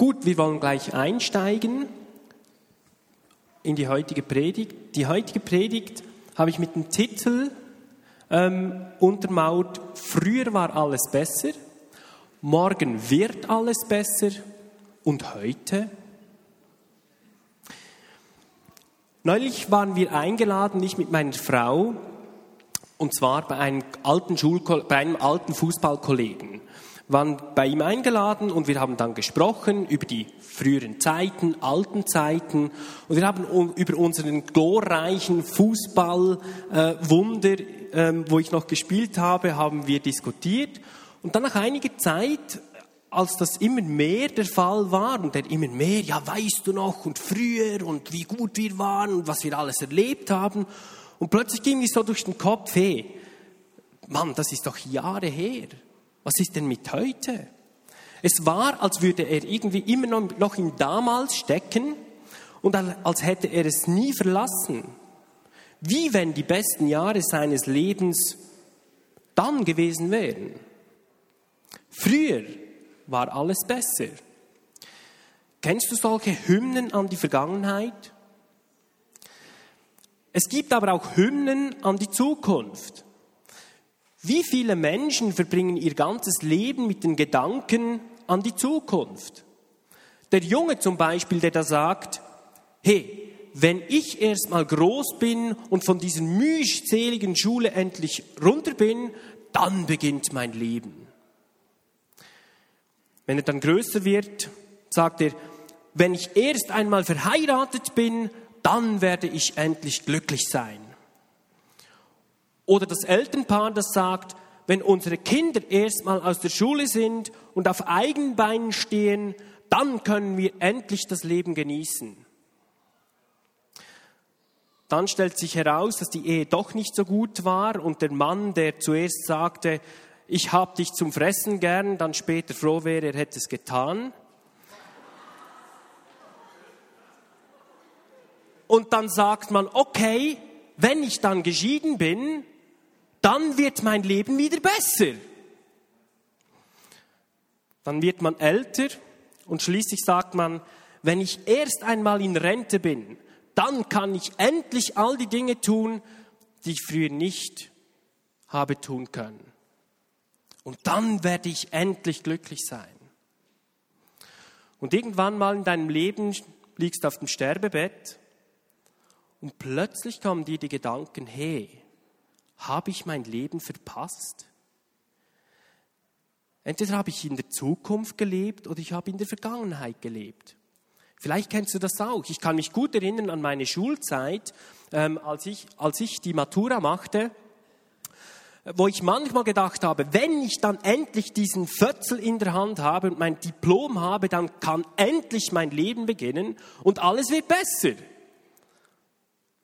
Gut, wir wollen gleich einsteigen in die heutige Predigt. Die heutige Predigt habe ich mit dem Titel ähm, untermauert, früher war alles besser, morgen wird alles besser und heute? Neulich waren wir eingeladen, ich mit meiner Frau, und zwar bei einem alten, Schulko bei einem alten Fußballkollegen. Waren bei ihm eingeladen und wir haben dann gesprochen über die früheren Zeiten, alten Zeiten und wir haben über unseren glorreichen Fußballwunder, äh, wo ich noch gespielt habe, haben wir diskutiert und dann nach einiger Zeit als das immer mehr der Fall war und der immer mehr, ja, weißt du noch und früher und wie gut wir waren und was wir alles erlebt haben. Und plötzlich ging mir so durch den Kopf, hey, Mann, das ist doch Jahre her. Was ist denn mit heute? Es war, als würde er irgendwie immer noch in damals stecken und als hätte er es nie verlassen. Wie wenn die besten Jahre seines Lebens dann gewesen wären. Früher war alles besser. Kennst du solche Hymnen an die Vergangenheit? Es gibt aber auch Hymnen an die Zukunft. Wie viele Menschen verbringen ihr ganzes Leben mit den Gedanken an die Zukunft? Der Junge zum Beispiel, der da sagt, hey, wenn ich erst mal groß bin und von dieser mühseligen Schule endlich runter bin, dann beginnt mein Leben. Wenn er dann größer wird, sagt er, wenn ich erst einmal verheiratet bin, dann werde ich endlich glücklich sein. Oder das Elternpaar, das sagt, wenn unsere Kinder erstmal aus der Schule sind und auf eigenen Beinen stehen, dann können wir endlich das Leben genießen. Dann stellt sich heraus, dass die Ehe doch nicht so gut war und der Mann, der zuerst sagte, ich hab dich zum Fressen gern, dann später froh wäre, er hätte es getan. Und dann sagt man, okay, wenn ich dann geschieden bin, dann wird mein Leben wieder besser. Dann wird man älter und schließlich sagt man, wenn ich erst einmal in Rente bin, dann kann ich endlich all die Dinge tun, die ich früher nicht habe tun können. Und dann werde ich endlich glücklich sein. Und irgendwann mal in deinem Leben liegst du auf dem Sterbebett und plötzlich kommen dir die Gedanken, hey, habe ich mein Leben verpasst? Entweder habe ich in der Zukunft gelebt oder ich habe in der Vergangenheit gelebt. Vielleicht kennst du das auch. Ich kann mich gut erinnern an meine Schulzeit, ähm, als, ich, als ich die Matura machte wo ich manchmal gedacht habe, wenn ich dann endlich diesen Fötzel in der Hand habe und mein Diplom habe, dann kann endlich mein Leben beginnen und alles wird besser.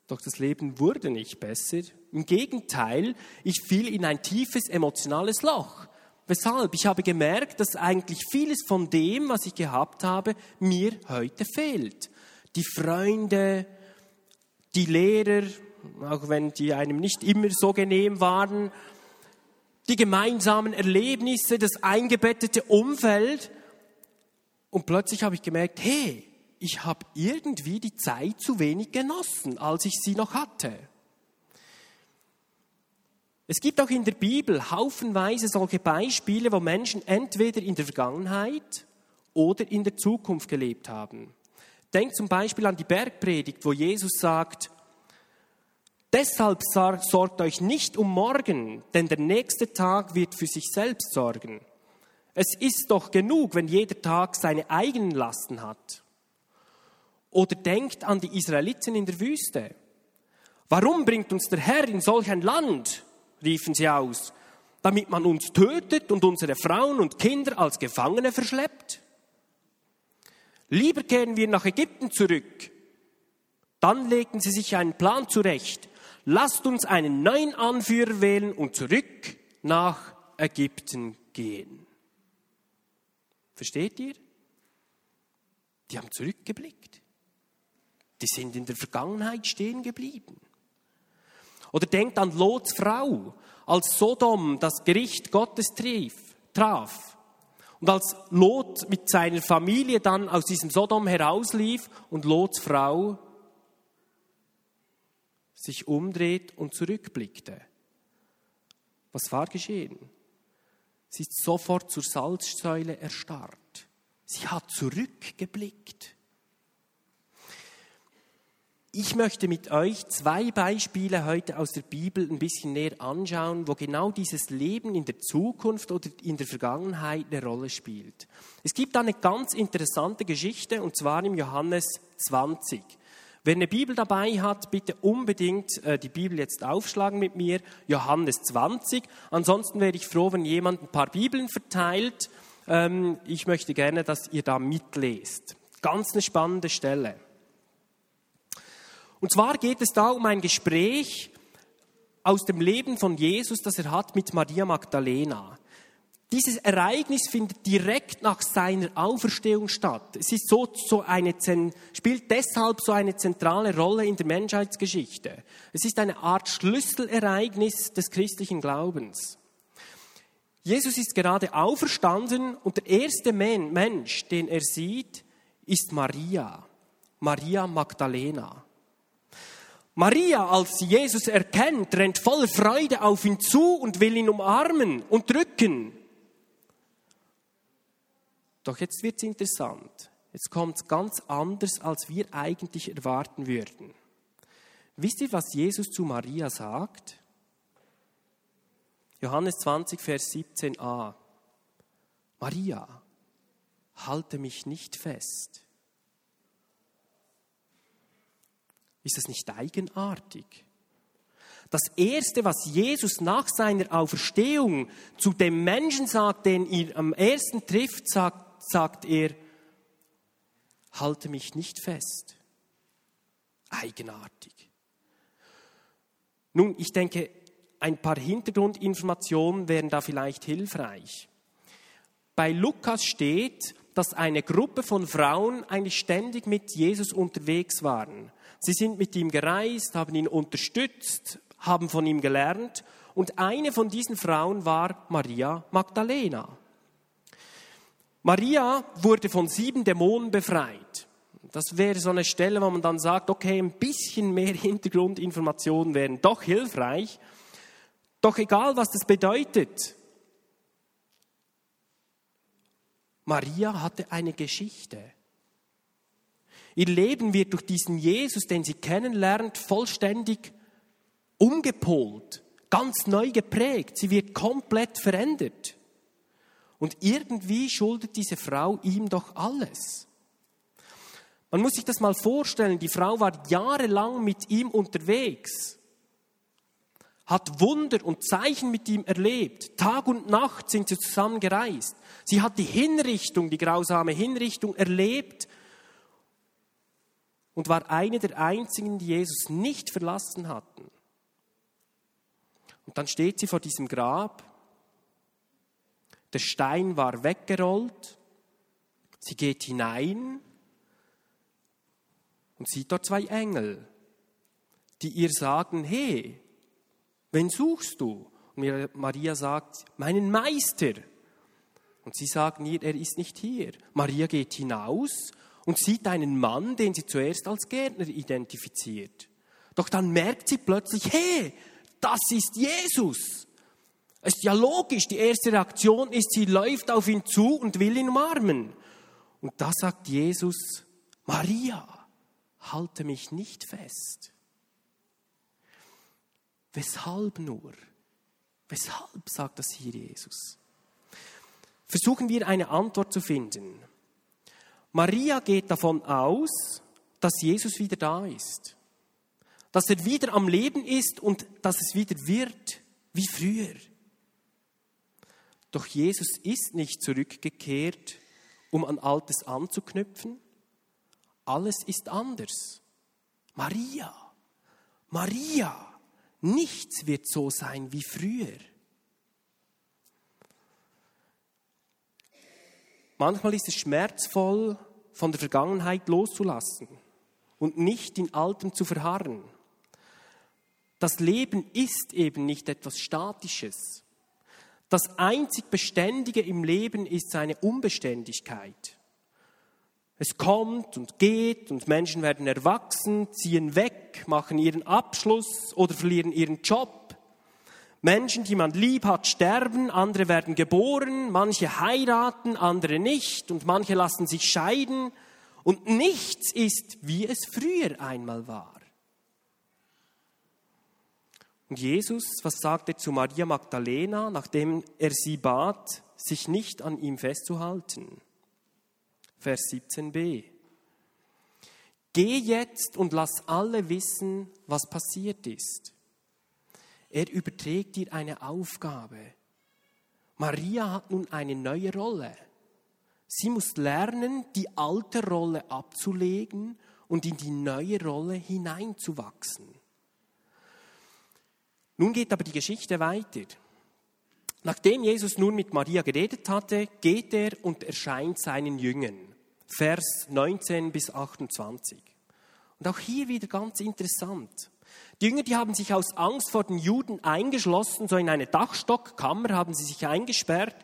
Doch das Leben wurde nicht besser. Im Gegenteil, ich fiel in ein tiefes emotionales Loch. Weshalb? Ich habe gemerkt, dass eigentlich vieles von dem, was ich gehabt habe, mir heute fehlt. Die Freunde, die Lehrer, auch wenn die einem nicht immer so genehm waren, die gemeinsamen Erlebnisse, das eingebettete Umfeld. Und plötzlich habe ich gemerkt, hey, ich habe irgendwie die Zeit zu wenig genossen, als ich sie noch hatte. Es gibt auch in der Bibel haufenweise solche Beispiele, wo Menschen entweder in der Vergangenheit oder in der Zukunft gelebt haben. Denkt zum Beispiel an die Bergpredigt, wo Jesus sagt, Deshalb sorgt euch nicht um morgen, denn der nächste Tag wird für sich selbst sorgen. Es ist doch genug, wenn jeder Tag seine eigenen Lasten hat. Oder denkt an die Israeliten in der Wüste. Warum bringt uns der Herr in solch ein Land? riefen sie aus, damit man uns tötet und unsere Frauen und Kinder als Gefangene verschleppt? Lieber kehren wir nach Ägypten zurück. Dann legten sie sich einen Plan zurecht, lasst uns einen neuen Anführer wählen und zurück nach Ägypten gehen. Versteht ihr? Die haben zurückgeblickt. Die sind in der Vergangenheit stehen geblieben. Oder denkt an Lots Frau, als Sodom das Gericht Gottes traf. Und als Lot mit seiner Familie dann aus diesem Sodom herauslief und Lots Frau sich umdreht und zurückblickte, was war geschehen? Sie ist sofort zur Salzsäule erstarrt. Sie hat zurückgeblickt. Ich möchte mit euch zwei Beispiele heute aus der Bibel ein bisschen näher anschauen, wo genau dieses Leben in der Zukunft oder in der Vergangenheit eine Rolle spielt. Es gibt eine ganz interessante Geschichte und zwar im Johannes 20. Wer eine Bibel dabei hat, bitte unbedingt äh, die Bibel jetzt aufschlagen mit mir, Johannes 20. Ansonsten wäre ich froh, wenn jemand ein paar Bibeln verteilt. Ähm, ich möchte gerne, dass ihr da mitlest. Ganz eine spannende Stelle. Und zwar geht es da um ein Gespräch aus dem Leben von Jesus, das er hat mit Maria Magdalena. Dieses Ereignis findet direkt nach seiner Auferstehung statt. Es ist so, so eine, spielt deshalb so eine zentrale Rolle in der Menschheitsgeschichte. Es ist eine Art Schlüsselereignis des christlichen Glaubens. Jesus ist gerade auferstanden und der erste Mensch, den er sieht, ist Maria, Maria Magdalena. Maria, als sie Jesus erkennt, rennt voller Freude auf ihn zu und will ihn umarmen und drücken. Doch jetzt wird es interessant. Jetzt kommt es ganz anders, als wir eigentlich erwarten würden. Wisst ihr, was Jesus zu Maria sagt? Johannes 20, Vers 17a. Maria, halte mich nicht fest. Ist das nicht eigenartig? Das Erste, was Jesus nach seiner Auferstehung zu dem Menschen sagt, den er am ersten trifft, sagt, sagt er, halte mich nicht fest. Eigenartig. Nun, ich denke, ein paar Hintergrundinformationen wären da vielleicht hilfreich. Bei Lukas steht, dass eine Gruppe von Frauen eigentlich ständig mit Jesus unterwegs waren. Sie sind mit ihm gereist, haben ihn unterstützt, haben von ihm gelernt. Und eine von diesen Frauen war Maria Magdalena. Maria wurde von sieben Dämonen befreit. Das wäre so eine Stelle, wo man dann sagt, okay, ein bisschen mehr Hintergrundinformationen wären doch hilfreich. Doch egal, was das bedeutet, Maria hatte eine Geschichte. Ihr Leben wird durch diesen Jesus, den sie kennenlernt, vollständig umgepolt, ganz neu geprägt. Sie wird komplett verändert. Und irgendwie schuldet diese Frau ihm doch alles. Man muss sich das mal vorstellen, die Frau war jahrelang mit ihm unterwegs, hat Wunder und Zeichen mit ihm erlebt, Tag und Nacht sind sie zusammen gereist. Sie hat die Hinrichtung, die grausame Hinrichtung erlebt und war eine der einzigen, die Jesus nicht verlassen hatten. Und dann steht sie vor diesem Grab. Der Stein war weggerollt. Sie geht hinein und sieht dort zwei Engel, die ihr sagen, hey, wen suchst du? Und Maria sagt, meinen Meister. Und sie sagen ihr, er ist nicht hier. Maria geht hinaus und sieht einen Mann, den sie zuerst als Gärtner identifiziert. Doch dann merkt sie plötzlich, hey, das ist Jesus. Es ist ja logisch, die erste Reaktion ist, sie läuft auf ihn zu und will ihn umarmen. Und da sagt Jesus, Maria, halte mich nicht fest. Weshalb nur? Weshalb sagt das hier Jesus? Versuchen wir eine Antwort zu finden. Maria geht davon aus, dass Jesus wieder da ist, dass er wieder am Leben ist und dass es wieder wird wie früher. Doch Jesus ist nicht zurückgekehrt, um an Altes anzuknüpfen. Alles ist anders. Maria, Maria, nichts wird so sein wie früher. Manchmal ist es schmerzvoll, von der Vergangenheit loszulassen und nicht in Altem zu verharren. Das Leben ist eben nicht etwas Statisches. Das einzig Beständige im Leben ist seine Unbeständigkeit. Es kommt und geht und Menschen werden erwachsen, ziehen weg, machen ihren Abschluss oder verlieren ihren Job. Menschen, die man lieb hat, sterben, andere werden geboren, manche heiraten, andere nicht und manche lassen sich scheiden und nichts ist, wie es früher einmal war. Und Jesus, was sagt er zu Maria Magdalena, nachdem er sie bat, sich nicht an ihm festzuhalten? Vers 17b. Geh jetzt und lass alle wissen, was passiert ist. Er überträgt dir eine Aufgabe. Maria hat nun eine neue Rolle. Sie muss lernen, die alte Rolle abzulegen und in die neue Rolle hineinzuwachsen. Nun geht aber die Geschichte weiter. Nachdem Jesus nun mit Maria geredet hatte, geht er und erscheint seinen Jüngern. Vers 19 bis 28. Und auch hier wieder ganz interessant. Die Jünger, die haben sich aus Angst vor den Juden eingeschlossen, so in eine Dachstockkammer haben sie sich eingesperrt.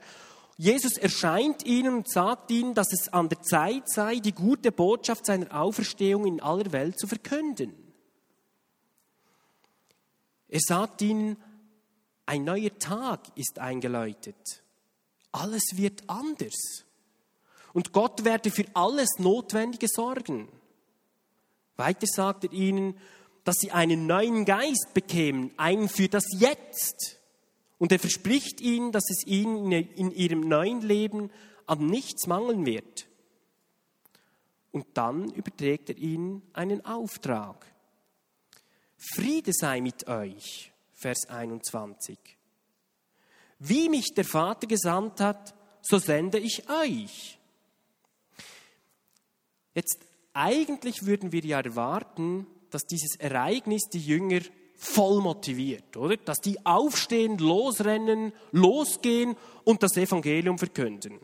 Jesus erscheint ihnen und sagt ihnen, dass es an der Zeit sei, die gute Botschaft seiner Auferstehung in aller Welt zu verkünden. Er sagt ihnen, ein neuer Tag ist eingeläutet. Alles wird anders. Und Gott werde für alles Notwendige sorgen. Weiter sagt er ihnen, dass sie einen neuen Geist bekämen, einen für das Jetzt. Und er verspricht ihnen, dass es ihnen in ihrem neuen Leben an nichts mangeln wird. Und dann überträgt er ihnen einen Auftrag. Friede sei mit euch, Vers 21. Wie mich der Vater gesandt hat, so sende ich euch. Jetzt eigentlich würden wir ja erwarten, dass dieses Ereignis die Jünger voll motiviert, oder? Dass die aufstehen, losrennen, losgehen und das Evangelium verkünden.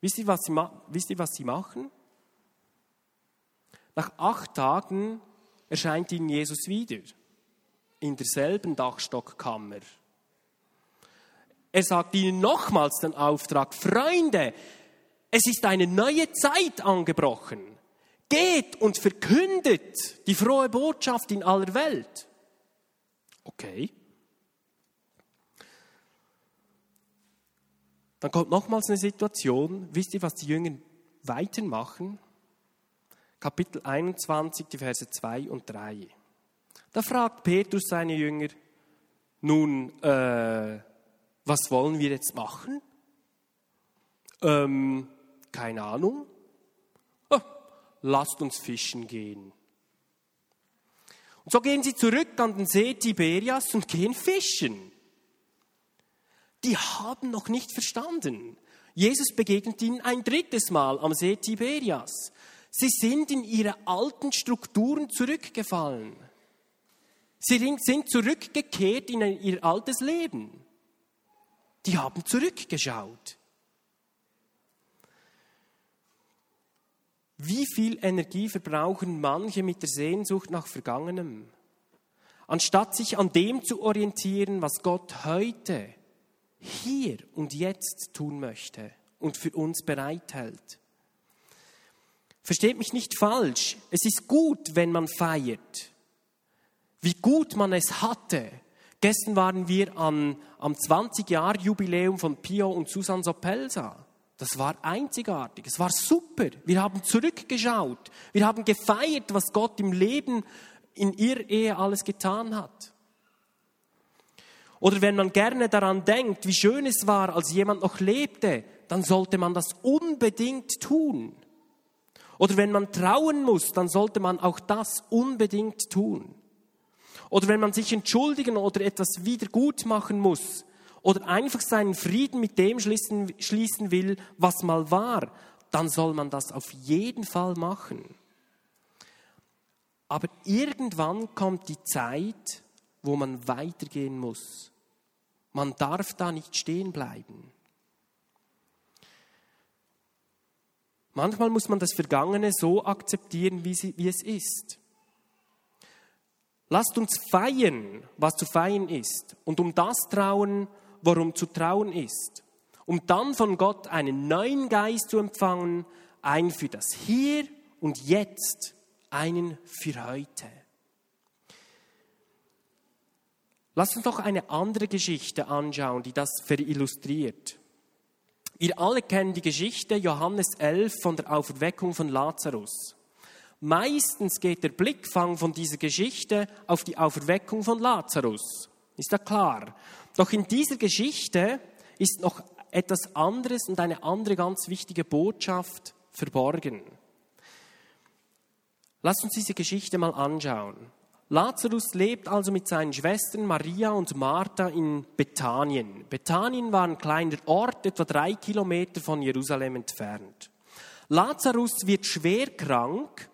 Wisst ihr, was sie, wisst ihr, was sie machen? Nach acht Tagen erscheint ihnen Jesus wieder in derselben Dachstockkammer. Er sagt ihnen nochmals den Auftrag, Freunde, es ist eine neue Zeit angebrochen. Geht und verkündet die frohe Botschaft in aller Welt. Okay. Dann kommt nochmals eine Situation, wisst ihr, was die Jünger weitermachen? Kapitel 21, die Verse 2 und 3. Da fragt Petrus seine Jünger, nun, äh, was wollen wir jetzt machen? Ähm, keine Ahnung. Lasst uns fischen gehen. Und so gehen sie zurück an den See Tiberias und gehen fischen. Die haben noch nicht verstanden. Jesus begegnet ihnen ein drittes Mal am See Tiberias. Sie sind in ihre alten Strukturen zurückgefallen. Sie sind zurückgekehrt in ihr altes Leben. Die haben zurückgeschaut. Wie viel Energie verbrauchen manche mit der Sehnsucht nach Vergangenem? Anstatt sich an dem zu orientieren, was Gott heute, hier und jetzt tun möchte und für uns bereithält. Versteht mich nicht falsch. Es ist gut, wenn man feiert. Wie gut man es hatte. Gestern waren wir am, am 20-Jahr-Jubiläum von Pio und Susan Sopelsa. Das war einzigartig. Es war super. Wir haben zurückgeschaut. Wir haben gefeiert, was Gott im Leben in ihrer Ehe alles getan hat. Oder wenn man gerne daran denkt, wie schön es war, als jemand noch lebte, dann sollte man das unbedingt tun. Oder wenn man trauen muss, dann sollte man auch das unbedingt tun. Oder wenn man sich entschuldigen oder etwas wieder gut machen muss oder einfach seinen Frieden mit dem schließen, schließen will, was mal war, dann soll man das auf jeden Fall machen. Aber irgendwann kommt die Zeit, wo man weitergehen muss. Man darf da nicht stehen bleiben. Manchmal muss man das Vergangene so akzeptieren, wie, sie, wie es ist. Lasst uns feiern, was zu feiern ist, und um das trauen, worum zu trauen ist, um dann von Gott einen neuen Geist zu empfangen, einen für das Hier und Jetzt, einen für heute. Lass uns noch eine andere Geschichte anschauen, die das verillustriert. Wir alle kennen die Geschichte Johannes 11 von der Auferweckung von Lazarus. Meistens geht der Blickfang von dieser Geschichte auf die Auferweckung von Lazarus. Ist ja klar. Doch in dieser Geschichte ist noch etwas anderes und eine andere ganz wichtige Botschaft verborgen. Lass uns diese Geschichte mal anschauen. Lazarus lebt also mit seinen Schwestern Maria und Martha in Bethanien. Bethanien war ein kleiner Ort, etwa drei Kilometer von Jerusalem entfernt. Lazarus wird schwer krank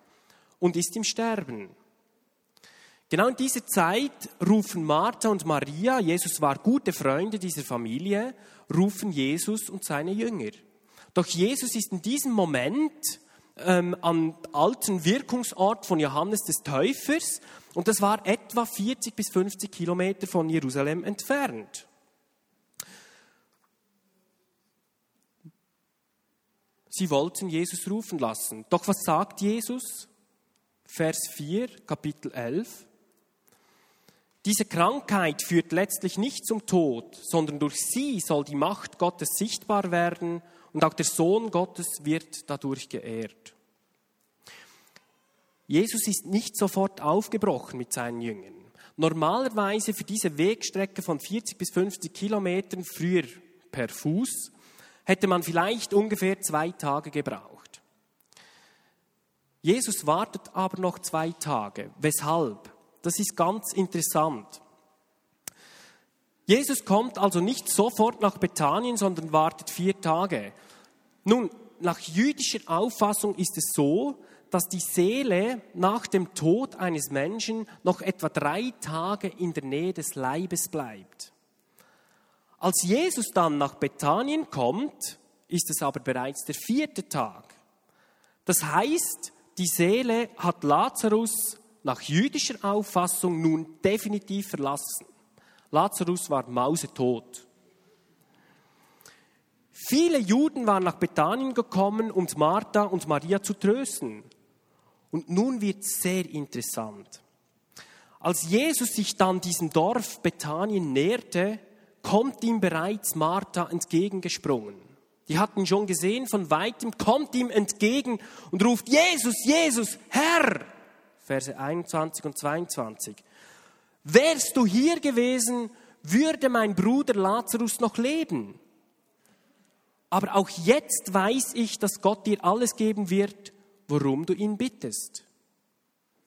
und ist im Sterben. Genau in dieser Zeit rufen Martha und Maria, Jesus war gute Freunde dieser Familie, rufen Jesus und seine Jünger. Doch Jesus ist in diesem Moment ähm, am alten Wirkungsort von Johannes des Täufers und das war etwa 40 bis 50 Kilometer von Jerusalem entfernt. Sie wollten Jesus rufen lassen. Doch was sagt Jesus? Vers 4, Kapitel 11. Diese Krankheit führt letztlich nicht zum Tod, sondern durch sie soll die Macht Gottes sichtbar werden und auch der Sohn Gottes wird dadurch geehrt. Jesus ist nicht sofort aufgebrochen mit seinen Jüngern. Normalerweise für diese Wegstrecke von 40 bis 50 Kilometern, früher per Fuß, hätte man vielleicht ungefähr zwei Tage gebraucht. Jesus wartet aber noch zwei Tage. Weshalb? Das ist ganz interessant. Jesus kommt also nicht sofort nach Bethanien, sondern wartet vier Tage. Nun, nach jüdischer Auffassung ist es so, dass die Seele nach dem Tod eines Menschen noch etwa drei Tage in der Nähe des Leibes bleibt. Als Jesus dann nach Bethanien kommt, ist es aber bereits der vierte Tag. Das heißt, die Seele hat Lazarus nach jüdischer Auffassung nun definitiv verlassen. Lazarus war mausetot. Viele Juden waren nach Bethanien gekommen, um Martha und Maria zu trösten. Und nun wird sehr interessant. Als Jesus sich dann diesem Dorf Bethanien näherte, kommt ihm bereits Martha entgegengesprungen. Die hatten schon gesehen von weitem, kommt ihm entgegen und ruft, Jesus, Jesus, Herr! Verse 21 und 22. Wärst du hier gewesen, würde mein Bruder Lazarus noch leben. Aber auch jetzt weiß ich, dass Gott dir alles geben wird, worum du ihn bittest.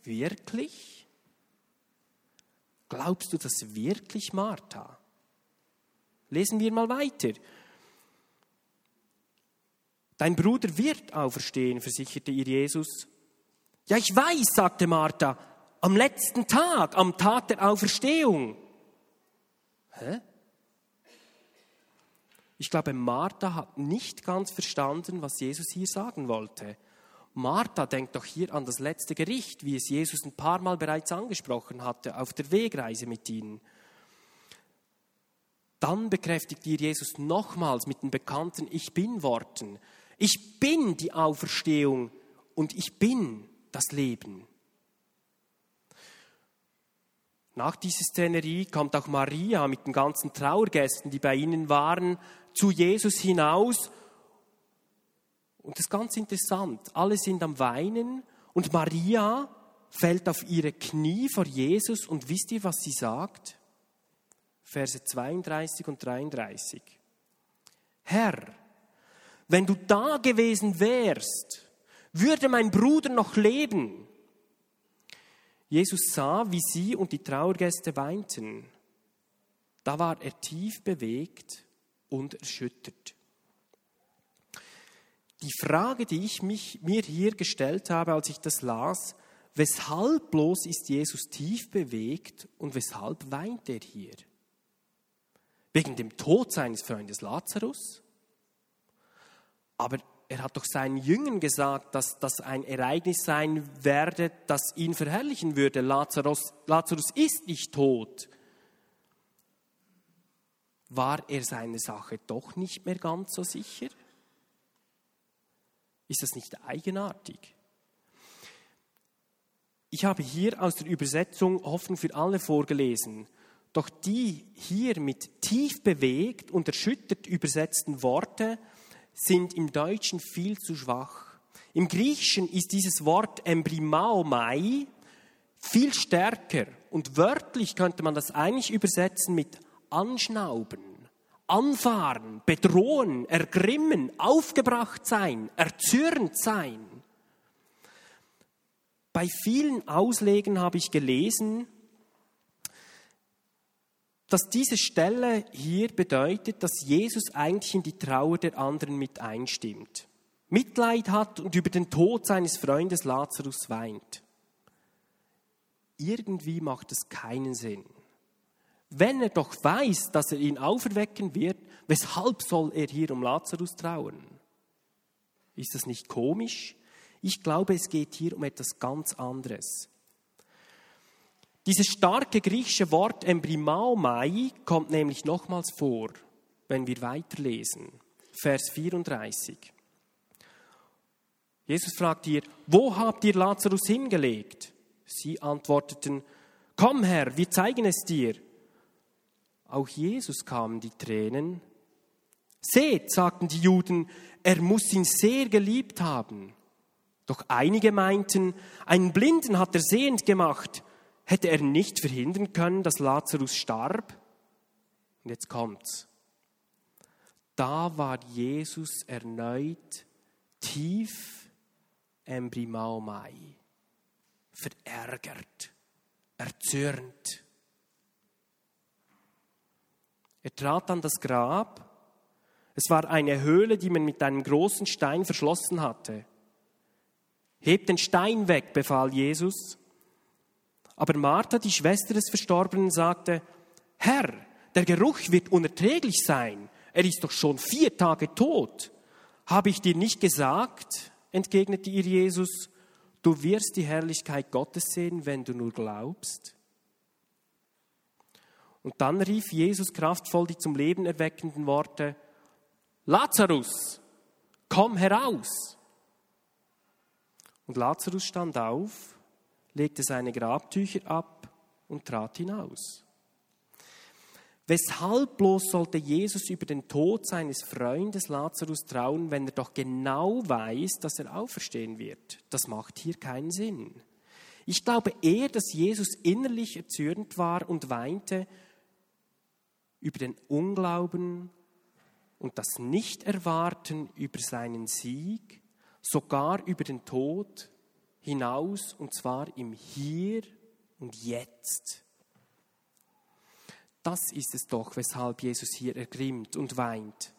Wirklich? Glaubst du das wirklich, Martha? Lesen wir mal weiter. Dein Bruder wird auferstehen, versicherte ihr Jesus. Ja, ich weiß, sagte Martha, am letzten Tag, am Tag der Auferstehung. Hä? Ich glaube, Martha hat nicht ganz verstanden, was Jesus hier sagen wollte. Martha denkt doch hier an das letzte Gericht, wie es Jesus ein paar Mal bereits angesprochen hatte, auf der Wegreise mit ihnen. Dann bekräftigt ihr Jesus nochmals mit den bekannten Ich bin Worten. Ich bin die Auferstehung und ich bin das Leben. Nach dieser Szenerie kommt auch Maria mit den ganzen Trauergästen, die bei ihnen waren, zu Jesus hinaus und das ist ganz interessant. Alle sind am Weinen und Maria fällt auf ihre Knie vor Jesus und wisst ihr, was sie sagt? Verse 32 und 33. Herr, wenn du da gewesen wärst, würde mein Bruder noch leben. Jesus sah, wie sie und die Trauergäste weinten. Da war er tief bewegt und erschüttert. Die Frage, die ich mich, mir hier gestellt habe, als ich das las, weshalb bloß ist Jesus tief bewegt und weshalb weint er hier? Wegen dem Tod seines Freundes Lazarus? Aber er hat doch seinen Jüngern gesagt, dass das ein Ereignis sein werde, das ihn verherrlichen würde. Lazarus, Lazarus ist nicht tot. War er seiner Sache doch nicht mehr ganz so sicher? Ist das nicht eigenartig? Ich habe hier aus der Übersetzung Hoffnung für alle vorgelesen, doch die hier mit tief bewegt und erschüttert übersetzten Worte sind im Deutschen viel zu schwach. Im Griechischen ist dieses Wort embrimaomai viel stärker und wörtlich könnte man das eigentlich übersetzen mit anschnauben, anfahren, bedrohen, ergrimmen, aufgebracht sein, erzürnt sein. Bei vielen Auslegen habe ich gelesen, dass diese Stelle hier bedeutet, dass Jesus eigentlich in die Trauer der anderen mit einstimmt, Mitleid hat und über den Tod seines Freundes Lazarus weint. Irgendwie macht es keinen Sinn. Wenn er doch weiß, dass er ihn auferwecken wird, weshalb soll er hier um Lazarus trauern? Ist das nicht komisch? Ich glaube, es geht hier um etwas ganz anderes. Dieses starke griechische Wort embrimaomai kommt nämlich nochmals vor, wenn wir weiterlesen. Vers 34. Jesus fragt ihr, wo habt ihr Lazarus hingelegt? Sie antworteten, komm Herr, wir zeigen es dir. Auch Jesus kamen die Tränen. Seht, sagten die Juden, er muss ihn sehr geliebt haben. Doch einige meinten, einen Blinden hat er sehend gemacht. Hätte er nicht verhindern können, dass Lazarus starb? Und jetzt kommt's. Da war Jesus erneut tief embrimaomai, verärgert, erzürnt. Er trat an das Grab. Es war eine Höhle, die man mit einem großen Stein verschlossen hatte. Hebt den Stein weg, befahl Jesus. Aber Martha, die Schwester des Verstorbenen, sagte, Herr, der Geruch wird unerträglich sein. Er ist doch schon vier Tage tot. Habe ich dir nicht gesagt, entgegnete ihr Jesus, du wirst die Herrlichkeit Gottes sehen, wenn du nur glaubst? Und dann rief Jesus kraftvoll die zum Leben erweckenden Worte, Lazarus, komm heraus. Und Lazarus stand auf legte seine Grabtücher ab und trat hinaus. Weshalb bloß sollte Jesus über den Tod seines Freundes Lazarus trauen, wenn er doch genau weiß, dass er auferstehen wird? Das macht hier keinen Sinn. Ich glaube eher, dass Jesus innerlich erzürnt war und weinte über den Unglauben und das Nichterwarten über seinen Sieg, sogar über den Tod hinaus und zwar im Hier und Jetzt. Das ist es doch, weshalb Jesus hier ergrimmt und weint.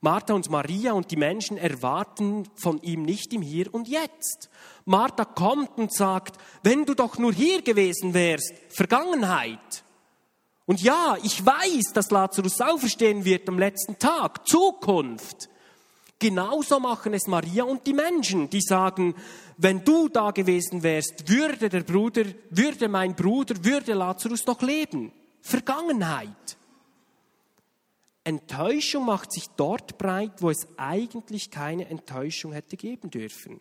Martha und Maria und die Menschen erwarten von ihm nicht im Hier und Jetzt. Martha kommt und sagt, wenn du doch nur hier gewesen wärst, Vergangenheit. Und ja, ich weiß, dass Lazarus auferstehen wird am letzten Tag, Zukunft. Genauso machen es Maria und die Menschen, die sagen, wenn du da gewesen wärst, würde der Bruder, würde mein Bruder, würde Lazarus noch leben. Vergangenheit. Enttäuschung macht sich dort breit, wo es eigentlich keine Enttäuschung hätte geben dürfen,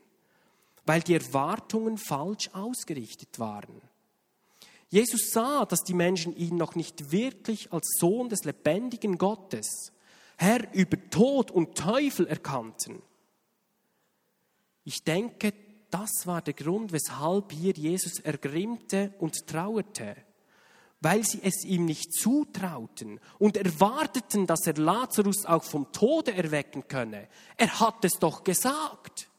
weil die Erwartungen falsch ausgerichtet waren. Jesus sah, dass die Menschen ihn noch nicht wirklich als Sohn des lebendigen Gottes, Herr über Tod und Teufel erkannten. Ich denke, das war der Grund, weshalb hier Jesus ergrimmte und trauerte, weil sie es ihm nicht zutrauten und erwarteten, dass er Lazarus auch vom Tode erwecken könne. Er hat es doch gesagt.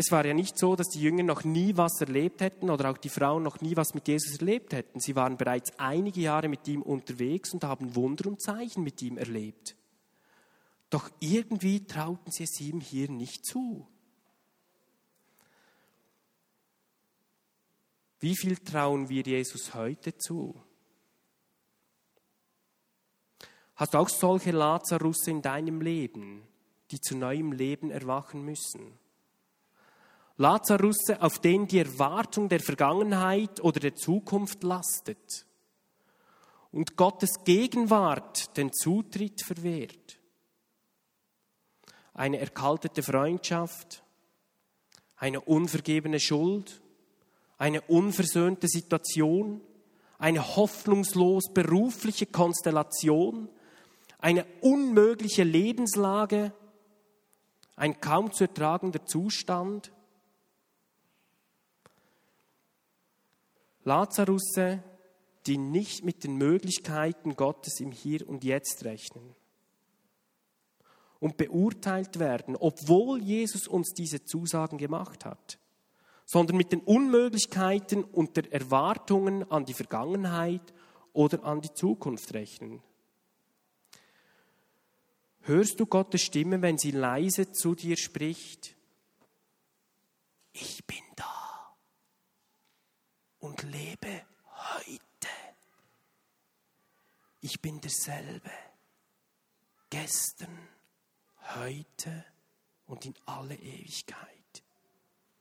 Es war ja nicht so, dass die Jünger noch nie was erlebt hätten oder auch die Frauen noch nie was mit Jesus erlebt hätten. Sie waren bereits einige Jahre mit ihm unterwegs und haben Wunder und Zeichen mit ihm erlebt. Doch irgendwie trauten sie es ihm hier nicht zu. Wie viel trauen wir Jesus heute zu? Hast du auch solche Lazarus in deinem Leben, die zu neuem Leben erwachen müssen? Lazarusse, auf denen die Erwartung der Vergangenheit oder der Zukunft lastet. und Gottes Gegenwart den Zutritt verwehrt. Eine erkaltete Freundschaft, eine unvergebene Schuld, eine unversöhnte Situation, eine hoffnungslos berufliche Konstellation, eine unmögliche Lebenslage, ein kaum zu ertragender Zustand. Lazarusse, die nicht mit den Möglichkeiten Gottes im Hier und Jetzt rechnen und beurteilt werden, obwohl Jesus uns diese Zusagen gemacht hat, sondern mit den Unmöglichkeiten und der Erwartungen an die Vergangenheit oder an die Zukunft rechnen. Hörst du Gottes Stimme, wenn sie leise zu dir spricht? Ich bin da und lebe heute. Ich bin derselbe, gestern, heute und in alle Ewigkeit.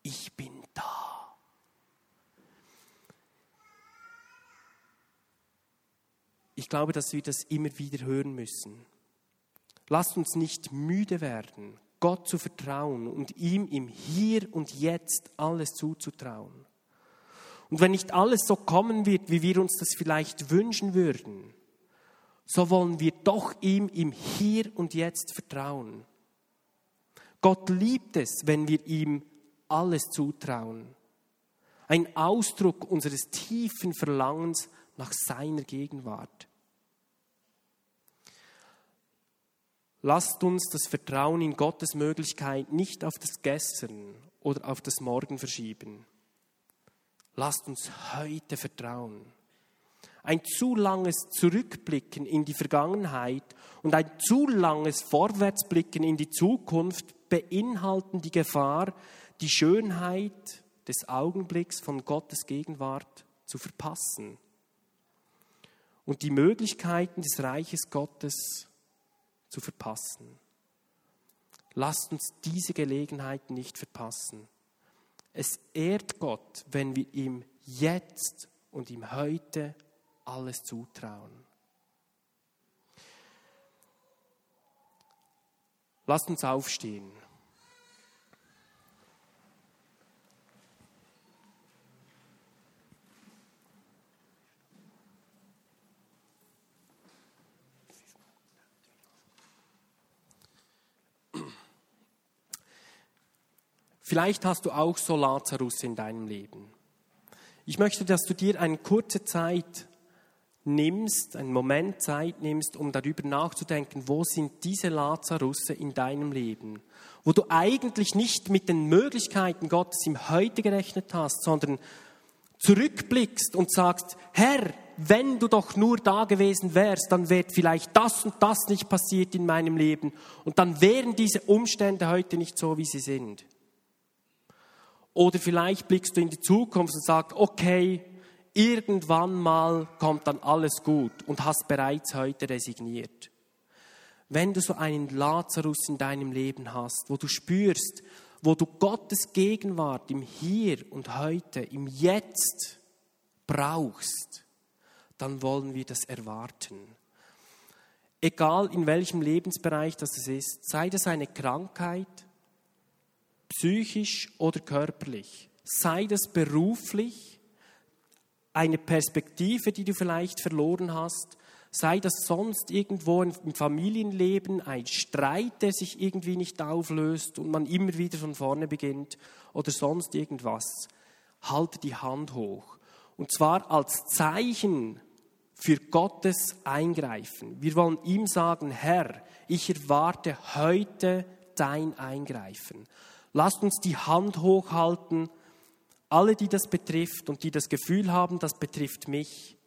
Ich bin da. Ich glaube, dass wir das immer wieder hören müssen. Lasst uns nicht müde werden, Gott zu vertrauen und ihm im Hier und Jetzt alles zuzutrauen. Und wenn nicht alles so kommen wird, wie wir uns das vielleicht wünschen würden, so wollen wir doch ihm im Hier und Jetzt vertrauen. Gott liebt es, wenn wir ihm alles zutrauen. Ein Ausdruck unseres tiefen Verlangens nach seiner Gegenwart. Lasst uns das Vertrauen in Gottes Möglichkeit nicht auf das Gestern oder auf das Morgen verschieben. Lasst uns heute vertrauen. Ein zu langes Zurückblicken in die Vergangenheit und ein zu langes Vorwärtsblicken in die Zukunft beinhalten die Gefahr, die Schönheit des Augenblicks von Gottes Gegenwart zu verpassen und die Möglichkeiten des Reiches Gottes zu verpassen. Lasst uns diese Gelegenheit nicht verpassen. Es ehrt Gott, wenn wir ihm jetzt und ihm heute alles zutrauen. Lasst uns aufstehen. Vielleicht hast du auch so Lazarus in deinem Leben. Ich möchte, dass du dir eine kurze Zeit nimmst, einen Moment Zeit nimmst, um darüber nachzudenken, wo sind diese Lazarusse in deinem Leben, wo du eigentlich nicht mit den Möglichkeiten Gottes im Heute gerechnet hast, sondern zurückblickst und sagst, Herr, wenn du doch nur da gewesen wärst, dann wäre vielleicht das und das nicht passiert in meinem Leben und dann wären diese Umstände heute nicht so, wie sie sind. Oder vielleicht blickst du in die Zukunft und sagst, okay, irgendwann mal kommt dann alles gut und hast bereits heute resigniert. Wenn du so einen Lazarus in deinem Leben hast, wo du spürst, wo du Gottes Gegenwart im Hier und heute, im Jetzt brauchst, dann wollen wir das erwarten. Egal in welchem Lebensbereich das ist, sei das eine Krankheit, psychisch oder körperlich, sei das beruflich, eine Perspektive, die du vielleicht verloren hast, sei das sonst irgendwo im Familienleben ein Streit, der sich irgendwie nicht auflöst und man immer wieder von vorne beginnt oder sonst irgendwas, halte die Hand hoch. Und zwar als Zeichen für Gottes Eingreifen. Wir wollen ihm sagen, Herr, ich erwarte heute dein Eingreifen. Lasst uns die Hand hochhalten, alle, die das betrifft und die das Gefühl haben, das betrifft mich,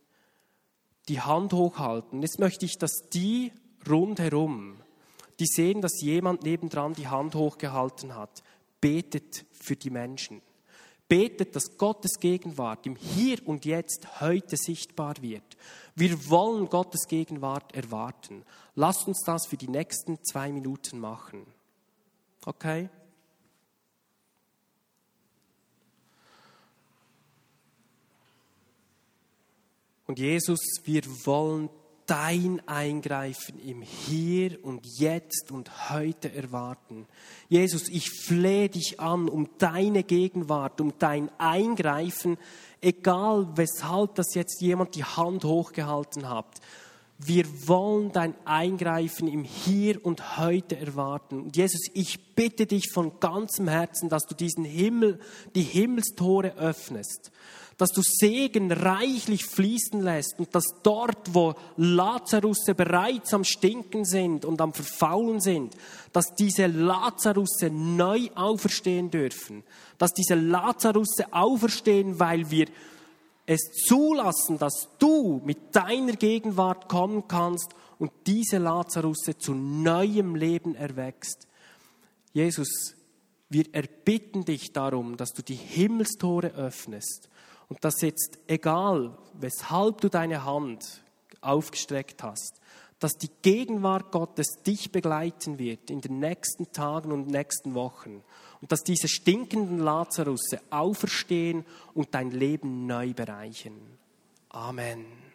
die Hand hochhalten. Jetzt möchte ich, dass die rundherum, die sehen, dass jemand nebendran die Hand hochgehalten hat, betet für die Menschen. Betet, dass Gottes Gegenwart im Hier und Jetzt heute sichtbar wird. Wir wollen Gottes Gegenwart erwarten. Lasst uns das für die nächsten zwei Minuten machen. Okay? Und Jesus, wir wollen dein Eingreifen im Hier und Jetzt und heute erwarten. Jesus, ich flehe dich an um deine Gegenwart, um dein Eingreifen, egal weshalb das jetzt jemand die Hand hochgehalten hat. Wir wollen dein Eingreifen im Hier und heute erwarten. Und Jesus, ich bitte dich von ganzem Herzen, dass du diesen Himmel, die Himmelstore öffnest dass du Segen reichlich fließen lässt und dass dort, wo Lazarusse bereits am Stinken sind und am Verfaulen sind, dass diese Lazarusse neu auferstehen dürfen, dass diese Lazarusse auferstehen, weil wir es zulassen, dass du mit deiner Gegenwart kommen kannst und diese Lazarusse zu neuem Leben erwächst. Jesus, wir erbitten dich darum, dass du die Himmelstore öffnest und dass jetzt, egal weshalb du deine Hand aufgestreckt hast, dass die Gegenwart Gottes dich begleiten wird in den nächsten Tagen und nächsten Wochen und dass diese stinkenden Lazarusse auferstehen und dein Leben neu bereichen. Amen.